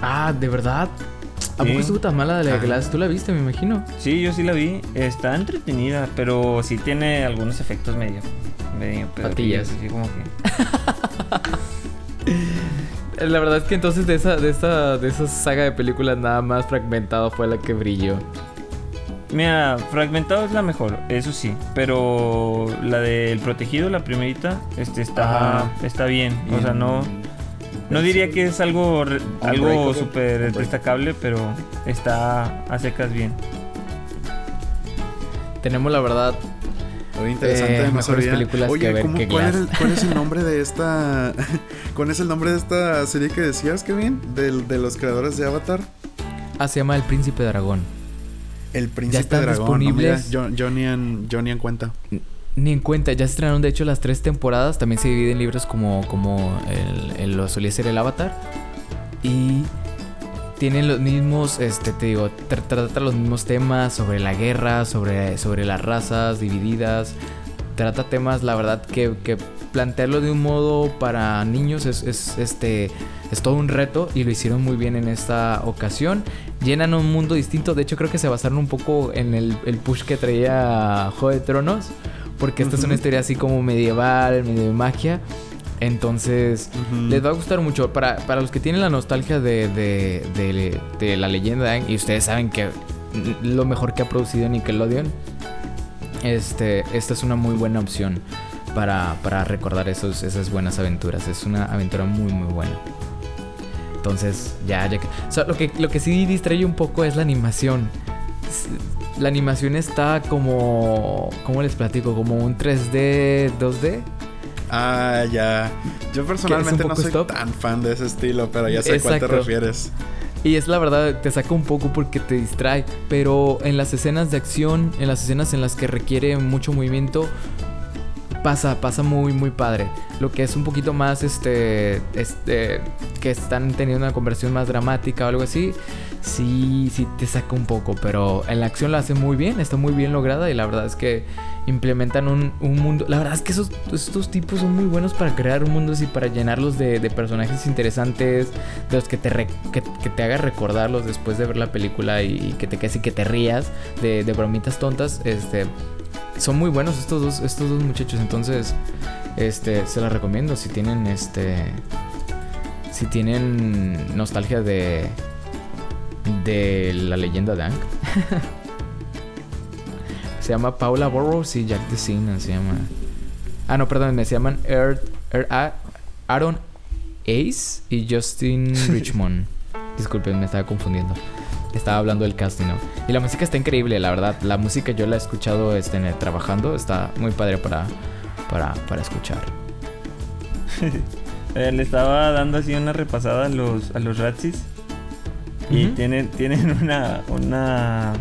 Ah, ¿de verdad? ¿A Sí. poco estuvo tan mala de la de Ah. Glass? ¿Tú la viste, me imagino? Sí, yo sí la vi. Está entretenida, pero sí tiene algunos efectos medio. medio Patillas. Así como que. <laughs> Eh, La verdad es que entonces de esa, de esa, de esa saga de películas nada más fragmentado fue la que brilló. Mira, Fragmentado es la mejor, eso sí. Pero la del Protegido, la primerita, este está, está bien. O sea, no. No diría que es algo, re- algo súper destacable, pero está a secas bien. Tenemos la verdad Muy interesante, Eh, no sabía. películas Oye, que ver ¿cómo- que cuál, el- es el nombre de esta... <laughs> ¿Cuál es el nombre de esta serie que decías, Kevin? Del, de los creadores de Avatar. Ah, se llama El Príncipe Dragón. El Príncipe están Dragón. disponibles. No, mira, yo, yo ni en, yo ni en cuenta. Ni en cuenta, ya se estrenaron de hecho las tres temporadas. También se dividen libros como, como el, el- lo solía ser el Avatar. Y tienen los mismos, este, te digo, tra- trata los mismos temas sobre la guerra, sobre, sobre las razas divididas. Trata temas, la verdad, que, que plantearlo de un modo para niños es, es, este, es todo un reto y lo hicieron muy bien en esta ocasión. Llenan un mundo distinto, de hecho creo que se basaron un poco en el, el push que traía Juego de Tronos, porque esta es una historia así como medieval, medio de magia. Entonces, les va a gustar mucho. Para, para los que tienen la nostalgia de, de, de- de la leyenda de Aang, y ustedes saben que lo mejor que ha producido Nickelodeon, este, esta es una muy buena opción para, para recordar esos, esas buenas aventuras. Es una aventura muy, muy buena. Entonces, ya, ya que. O sea, lo que, lo que sí distrae un poco es la animación. La animación está como. ¿Cómo les platico? Como un 3D, 2D. Ah, ya. Yo personalmente no soy stop? tan fan de ese estilo, pero ya sé a cuál te refieres. Y es la verdad, te saca un poco porque te distrae. Pero en las escenas de acción, en las escenas en las que requiere mucho movimiento, pasa, pasa muy, muy padre. Lo que es un poquito más, este, este, que están teniendo una conversión más dramática o algo así, sí, sí te saca un poco. Pero en la acción la hace muy bien, está muy bien lograda y la verdad es que implementan un, un mundo. La verdad es que esos, estos tipos son muy buenos para crear un mundo así, para llenarlos de, de personajes interesantes, de los que te, re- que, que te haga recordarlos después de ver la película y, y que te y que te rías de bromitas tontas. Este, son muy buenos estos dos, estos dos muchachos, entonces este, se los recomiendo si tienen este. Si tienen nostalgia de. De la leyenda de Aang. <laughs> se llama Paula Burrows y Jack DeSina se llama. Ah, no, perdón, se llaman Earth, Earth- A- Aaron Ace y Justin <laughs> Richmond. Disculpen, me estaba confundiendo. Estaba hablando del casting, ¿no? Y la música está increíble, la verdad. La música yo la he escuchado este, trabajando. Está muy padre para, para, para escuchar. <laughs> Eh, le estaba dando así una repasada a los, a los Ratsis. Y tienen, tienen una, una,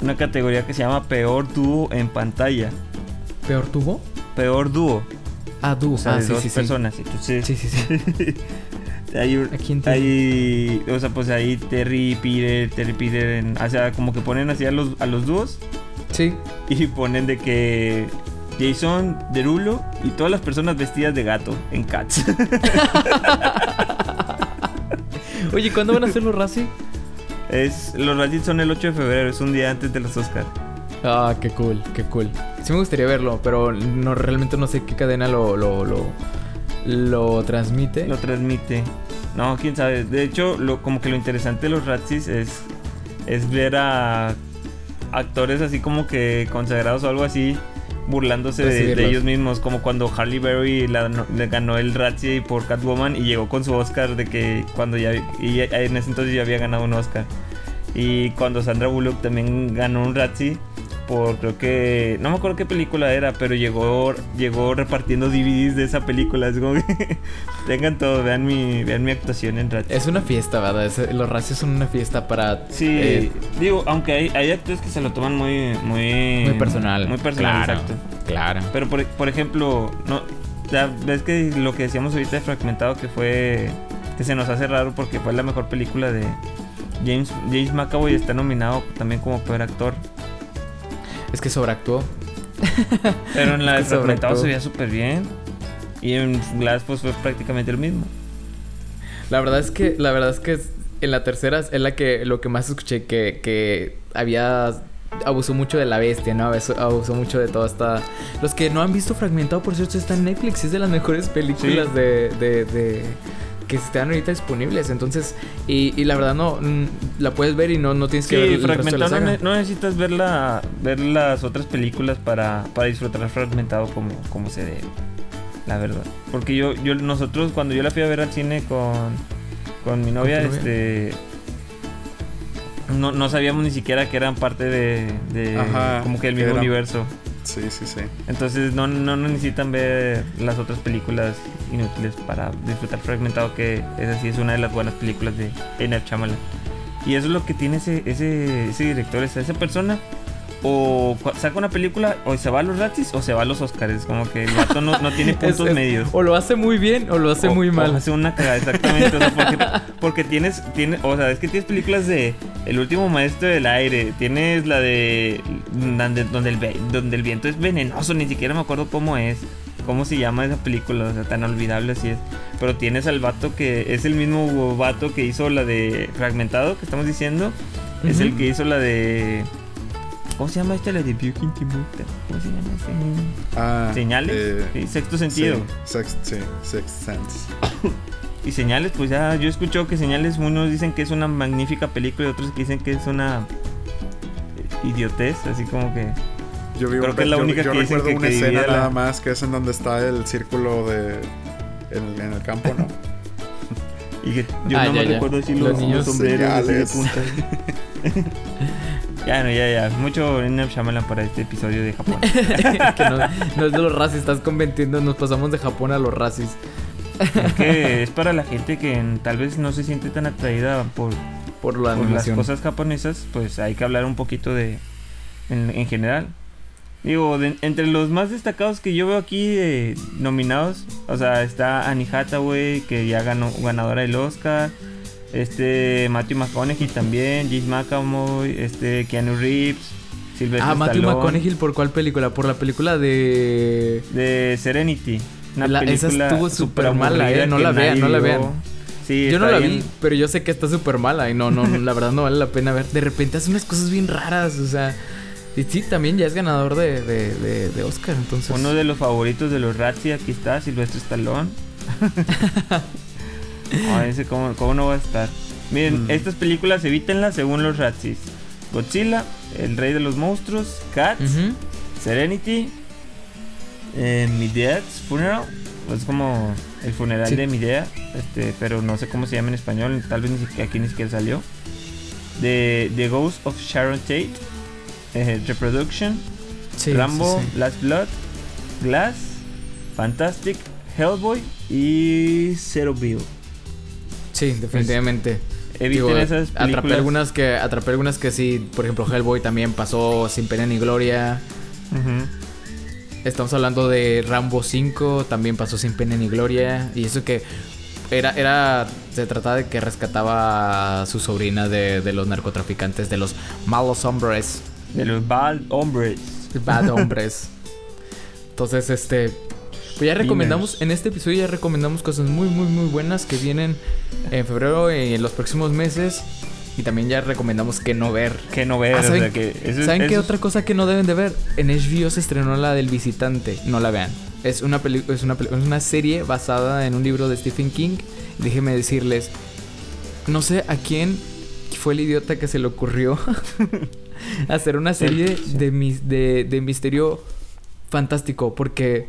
una categoría que se llama Peor Dúo en pantalla. ¿Peor tuvo? Peor dúo. Ah, Du. O sea, ah, de sí, dos sí, sí. personas. Entonces, Sí, sí, sí. <laughs> hay, hay, o sea, pues ahí Terry, Peter, Terry, Peter, en- o sea, como que ponen así a los, a los dúos Sí. y ponen de que Jason Derulo y todas las personas vestidas de gato en Cats. <laughs> Oye, ¿cuándo van a hacer los Razzie? es, los Razzies son el 8 de febrero, es un día antes de los Oscars. Ah, qué cool, qué cool. Sí me gustaría verlo, pero no realmente no sé qué cadena lo, lo, lo, lo transmite. Lo transmite. No, quién sabe. De hecho, lo, como que lo interesante de los Razzies es, es ver a actores así como que consagrados o algo así burlándose de, ellos mismos, como cuando Harley Berry la- le ganó el Razzie por Catwoman y llegó con su Oscar de que cuando ya y en ese entonces ya había ganado un Oscar. Y cuando Sandra Bullock también ganó un Razzie por creo que no me acuerdo qué película era, pero llegó llegó repartiendo DVDs de esa película, es como que <laughs> tengan todo, vean mi vean mi actuación en Razzie. Es una fiesta, ¿verdad? Es- los Razzies son una fiesta para... Sí, eh, digo, aunque hay, hay actores que se lo toman muy muy muy personal. Muy personal, claro, exacto. Claro. Pero por, por ejemplo, no ya ves que lo que decíamos ahorita de fragmentado que fue que se nos hace raro porque fue la mejor película de James James McAvoy está nominado también como peor actor, Es que sobreactuó. <laughs> pero en la Es que se veía súper bien y en Glass pues fue prácticamente lo mismo. La verdad es que, la verdad es que en la tercera es la que lo que más escuché que, que había abusó mucho de la bestia, ¿no? Abusó, abusó mucho de toda esta. Los que no han visto Fragmentado, por cierto, está en Netflix. Es de las mejores películas Sí. de, de, de- que están ahorita disponibles. Entonces, y, y la verdad no la puedes ver y no, no tienes que ver Sí, el resto de la fragmentado no, necesitas ver, la- ver las otras películas para, para disfrutar fragmentado como, como se debe. La verdad. Porque yo, yo, nosotros, cuando yo la fui a ver al cine con, con mi novia, este. No, no sabíamos ni siquiera que eran parte de, de Ajá, como que el que mismo eran- universo. Sí, sí, sí. Entonces no, no, necesitan ver las otras películas inútiles para disfrutar fragmentado, que es así, es una de las buenas películas de. F. Shyamalan. Y eso es lo que tiene ese, ese, ese director, esa, esa persona. O saca una película, o se va a los Razzies o se va a los Oscars. Como que el gato no, no tiene <laughs> puntos es- medios. O lo hace muy bien o lo hace O- muy o mal. hace una cagada, exactamente. o sea, porque, porque tienes, tienes, o sea, es que tienes películas de El último maestro del aire. Tienes la de donde, donde, el, donde el viento es venenoso. Ni siquiera me acuerdo cómo es. ¿Cómo se llama esa película? O sea, tan olvidable así es. Pero tienes al vato que es el mismo vato que hizo la de Fragmentado, que estamos diciendo. Es el que hizo la de. ¿Cómo se llama esta? La de Timuta. ¿Cómo se llama ese? Ah, Señales. eh, Sí, sexto sentido. Sí, sex- sí, Sixth Sense. Y señales, pues ya yo he escuchado que señales, unos dicen que es una magnífica película y otros que dicen que es una eh, idiotez, así como que... Yo vi Creo un- que es la yo- única yo que dicen recuerdo que- una que escena la- nada más que es en donde está el círculo de en, en el campo, ¿no? <laughs> Y que yo Ah, no ya, me ya. recuerdo así Los los, niños sombreros de punta. <laughs> ya no, ya, ya. Mucho M. Shyamalan para este episodio de Japón. <laughs> que no, no es de los racis, estás convirtiendo, nos pasamos de Japón a los racis. Es que es para la gente que tal vez no se siente tan atraída por, Por la por las cosas japonesas, pues hay que hablar un poquito de en, en general. Digo, de- entre los más destacados que yo veo aquí eh, nominados, o sea, está Annie Hathaway, que ya ganó ganadora del Oscar, este Matthew McConaughey también, James McAvoy, este Keanu Reeves, Sylvester Ah, Matthew Stallone, McConaughey, ¿por cuál película? Por la película de... de Serenity. Una La- esa estuvo súper mala, eh, no la vean, no la vean. Sí, Yo no la bien- vi, pero yo sé que está súper mala y no, no, <laughs> la verdad no vale la pena ver. De repente hace unas cosas bien raras, o sea... Y sí, también ya es ganador de, de, de, de Oscar, entonces... Uno de los favoritos de los Razzie, aquí está, Silvestre Stallone. <laughs> Ay, ese cómo, cómo no va a estar. Miren, Mm. estas películas evítenlas según los Razzies. Godzilla, El Rey de los Monstruos, Cats. Serenity, eh, Midea's Funeral. Es como el funeral Sí. de Midea, este, pero no sé cómo se llama en español, tal vez ni siquiera, aquí ni siquiera salió. The, The Ghost of Sharon Tate, eh, Reproduction, Sí, Rambo, sí. Last Blood, Glass, Fantastic, Hellboy y Zero Bill. Sí, definitivamente. Eviten Digo, esas atrapé películas. algunas que atrapé algunas que sí, por ejemplo, Hellboy también pasó sin pena ni gloria. Estamos hablando de Rambo 5, también pasó sin pena ni gloria. Y eso que era, era se trataba de que rescataba a su sobrina de, de los narcotraficantes, de los malos hombres, De los Bad Hombres. bad <laughs> hombres. Entonces, este, pues ya recomendamos, en este episodio ya recomendamos cosas muy, muy, muy buenas que vienen en febrero y en los próximos meses. Y también ya recomendamos que no ver. Que no ver, Ah, o ¿saben- sea que eso es- ¿Saben qué es- otra cosa que no deben de ver? En HBO se estrenó la del visitante. No la vean. Es una, peli- es una, peli- es una serie basada en un libro de Stephen King. Déjenme decirles, no sé a quién fue el idiota que se le ocurrió <laughs> hacer una serie de, mis- de, de misterio fantástico. Porque,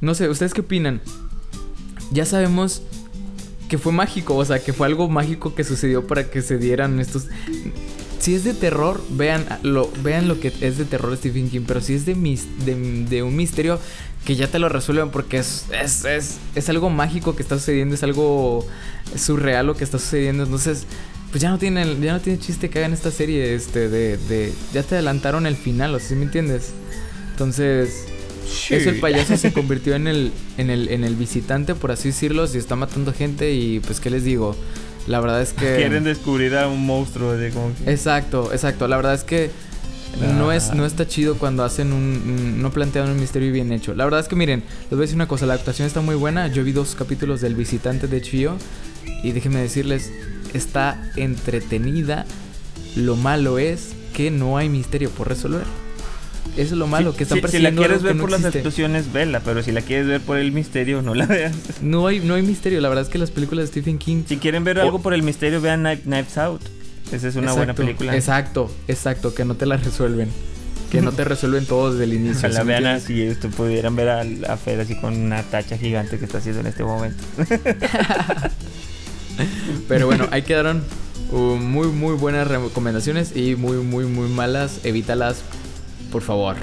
no sé, ¿ustedes qué opinan? Ya sabemos que fue mágico, o sea, que fue algo mágico que sucedió para que se dieran estos... Si es de terror, vean lo, vean lo que es de terror Stephen King, pero si es de, mis, de, de un misterio, que ya te lo resuelvan porque es, es, es, es algo mágico que está sucediendo, es algo surreal lo que está sucediendo, entonces pues ya no tiene, ya no tiene chiste que hagan esta serie, este, de, de, ya te adelantaron el final, o ¿sí me entiendes? Entonces, eso el payaso se convirtió en el, en el, en el visitante, por así decirlo, si está matando gente y pues qué les digo, la verdad es que Quieren descubrir a un monstruo de como que... exacto, exacto, la verdad es que no es no está chido cuando hacen un, no plantean un misterio bien hecho. La verdad es que miren, les voy a decir una cosa, la actuación está muy buena. Yo vi dos capítulos del visitante de HBO y déjenme decirles, está entretenida. Lo malo es que no hay misterio por resolver. Eso es lo malo, Si- que están si, si la persiguiendo quieres ver no por las actuaciones, vela, pero si la quieres ver por el misterio, no la veas. No hay, no hay misterio. La verdad es que las películas de Stephen King. Si quieren ver algo por el misterio, vean Knives Out. Esa es una buena película. Exacto, exacto, que no te la resuelven. Que no te <laughs> resuelven todo desde el inicio. Ojalá ¿sí me vean así, esto pudieran ver a, a Fer así con una tacha gigante que está haciendo en este momento. <laughs> Pero bueno, ahí quedaron uh, muy, muy buenas recomendaciones y muy, muy, muy malas. Evítalas, por favor.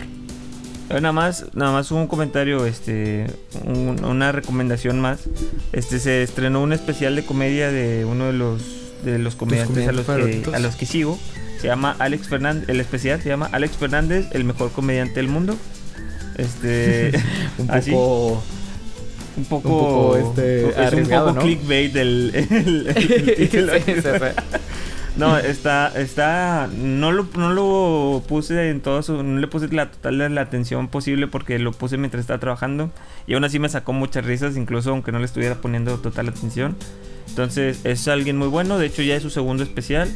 Eh, Nada más, nada más un comentario, este, un- una recomendación más. Este se estrenó un especial de comedia de uno de los de los comediantes a los, que, a los que sigo. Se llama Alex Fernández, el especial se llama Alex Fernández, el mejor comediante del mundo. Este, <laughs> Un poco. un poco, Un poco, este, es arriesgado, un poco ¿no? clickbait el, el- el <laughs> título. Sí. No, está, está, no lo, no lo puse en todo su, no le puse la total de la atención posible porque lo puse mientras estaba trabajando y aún así me sacó muchas risas, incluso aunque no le estuviera poniendo total atención. Entonces es alguien muy bueno, de hecho ya es su segundo especial.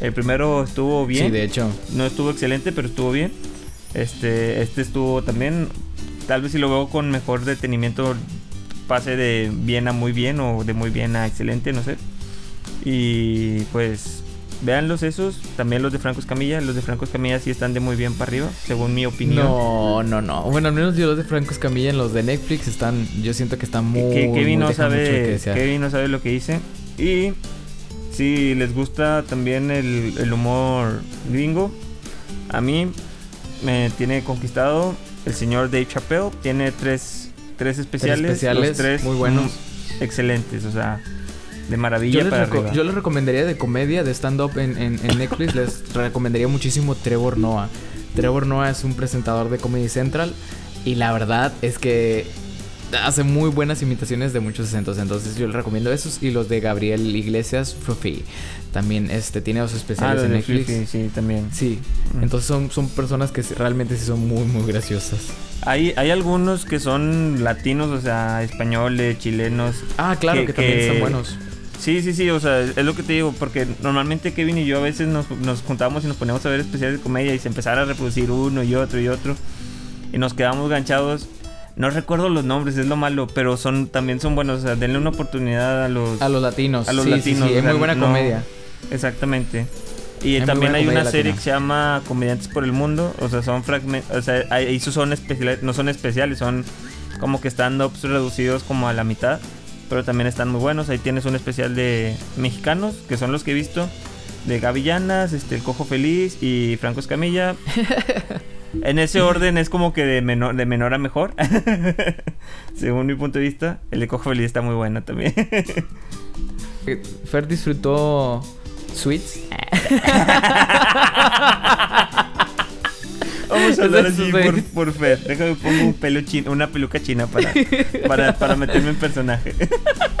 El primero estuvo bien. Sí, de hecho. No estuvo excelente, pero estuvo bien. Este, este estuvo también. Tal vez si lo veo con mejor detenimiento, pase de bien a muy bien o de muy bien a excelente, no sé. Y pues, véanlos esos. También los de Franco Escamilla. Los de Franco Escamilla sí están de muy bien para arriba, según mi opinión. No, no, no. Bueno, al menos yo los de Franco Escamilla en los de Netflix están. Yo siento que están muy. que Kevin muy- no sabe. Kevin no sabe lo que dice y si les gusta también el, el humor gringo a mí me tiene conquistado el señor Dave Chappelle tiene tres tres especiales, especiales tres muy buenos. excelentes o sea de maravilla Yo les, para arriba yo les recomendaría de comedia, de stand-up en, en- en Netflix, les recomendaría muchísimo Trevor Noah. Trevor Noah es un presentador de Comedy Central y la verdad es que hace muy buenas imitaciones de muchos acentos. Entonces yo les recomiendo esos y los de Gabriel Iglesias Frufi. También este, tiene dos ah, especiales los en Netflix. Sí también Sí, Mm. entonces son, son personas que realmente sí son muy, muy graciosas. hay, hay algunos que son latinos o sea españoles chilenos Ah, claro, Que- que, también que- son buenos. Sí, sí, sí, o sea, es lo que te digo, porque normalmente Kevin y yo a veces nos, nos juntábamos y nos poníamos a ver especiales de comedia y se empezara a reproducir uno y otro y otro y nos quedamos ganchados. No recuerdo los nombres, es lo malo, pero son también son buenos, o sea, denle una oportunidad a los... A los latinos. A los sí, sí, latinos, sí, o es muy buena no- comedia. Exactamente. Y también hay una serie latina. que se llama Comediantes por el Mundo, o sea, son fragmentos, o sea, esos son especiales, no son especiales, son como que stand-ups reducidos como a la mitad, pero también están muy buenos. Ahí tienes un especial de mexicanos, que son los que he visto, de Gavillanas, este, El Cojo Feliz y Franco Escamilla. <laughs> En ese orden es como que de menor, de menor a mejor, <laughs> según mi punto de vista. El de Cojo Feliz está muy bueno también. <laughs> Fer disfrutó Sweets. Hablar así por, por Fer. Déjame pongo un pelo chino, una peluca china para, para, para meterme en personaje.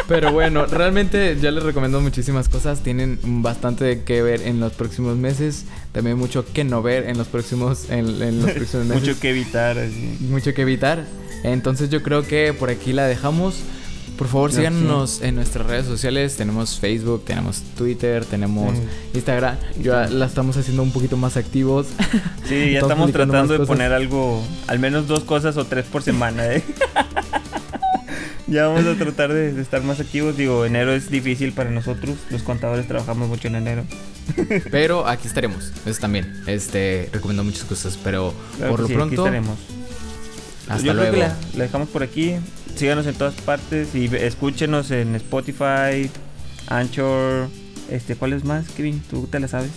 Pero bueno, realmente ya les recomiendo muchísimas cosas. Tienen bastante que ver en los próximos meses. También mucho que no ver en los próximos, en, en los próximos <laughs> meses. Mucho que evitar. Así. mucho que evitar. Entonces yo creo que por aquí la dejamos. Por favor, síganos en nuestras redes sociales. Tenemos Facebook, tenemos Twitter, tenemos Sí. Instagram. Ya la estamos haciendo un poquito más activos. Sí, <laughs> ya Estamos tratando de poner algo, al menos dos cosas o tres por semana, ¿eh? <laughs> ya vamos a tratar de, de estar más activos. Digo, enero es difícil para nosotros. Los contadores trabajamos mucho en enero. Pero aquí estaremos. Eso también. Este, recomiendo muchas cosas. Pero Claro por lo sí, aquí pronto, estaremos. Hasta Yo luego. creo que la, la dejamos por aquí. Síganos en todas partes y escúchenos en Spotify, Anchor. Este, ¿cuál es más, Kevin? ¿Tú te la sabes?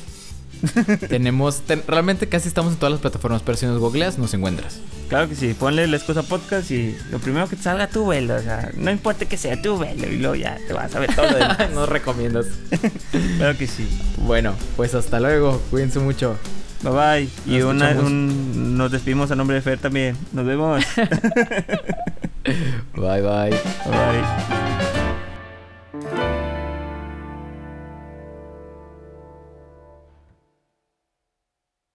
<laughs> Tenemos, ten- realmente casi estamos en todas las plataformas, pero si nos googleas, nos encuentras. Claro que sí, ponle la excusa podcast y lo primero que te salga tu velo, o sea, no importa que sea tu velo y luego ya te vas a ver todo <laughs> nos recomiendas. <laughs> claro que sí. Bueno, pues hasta luego. Cuídense mucho. Bye bye. Y una, un, nos despedimos a nombre de Fer también. Nos vemos. <laughs> bye bye. Bye. bye.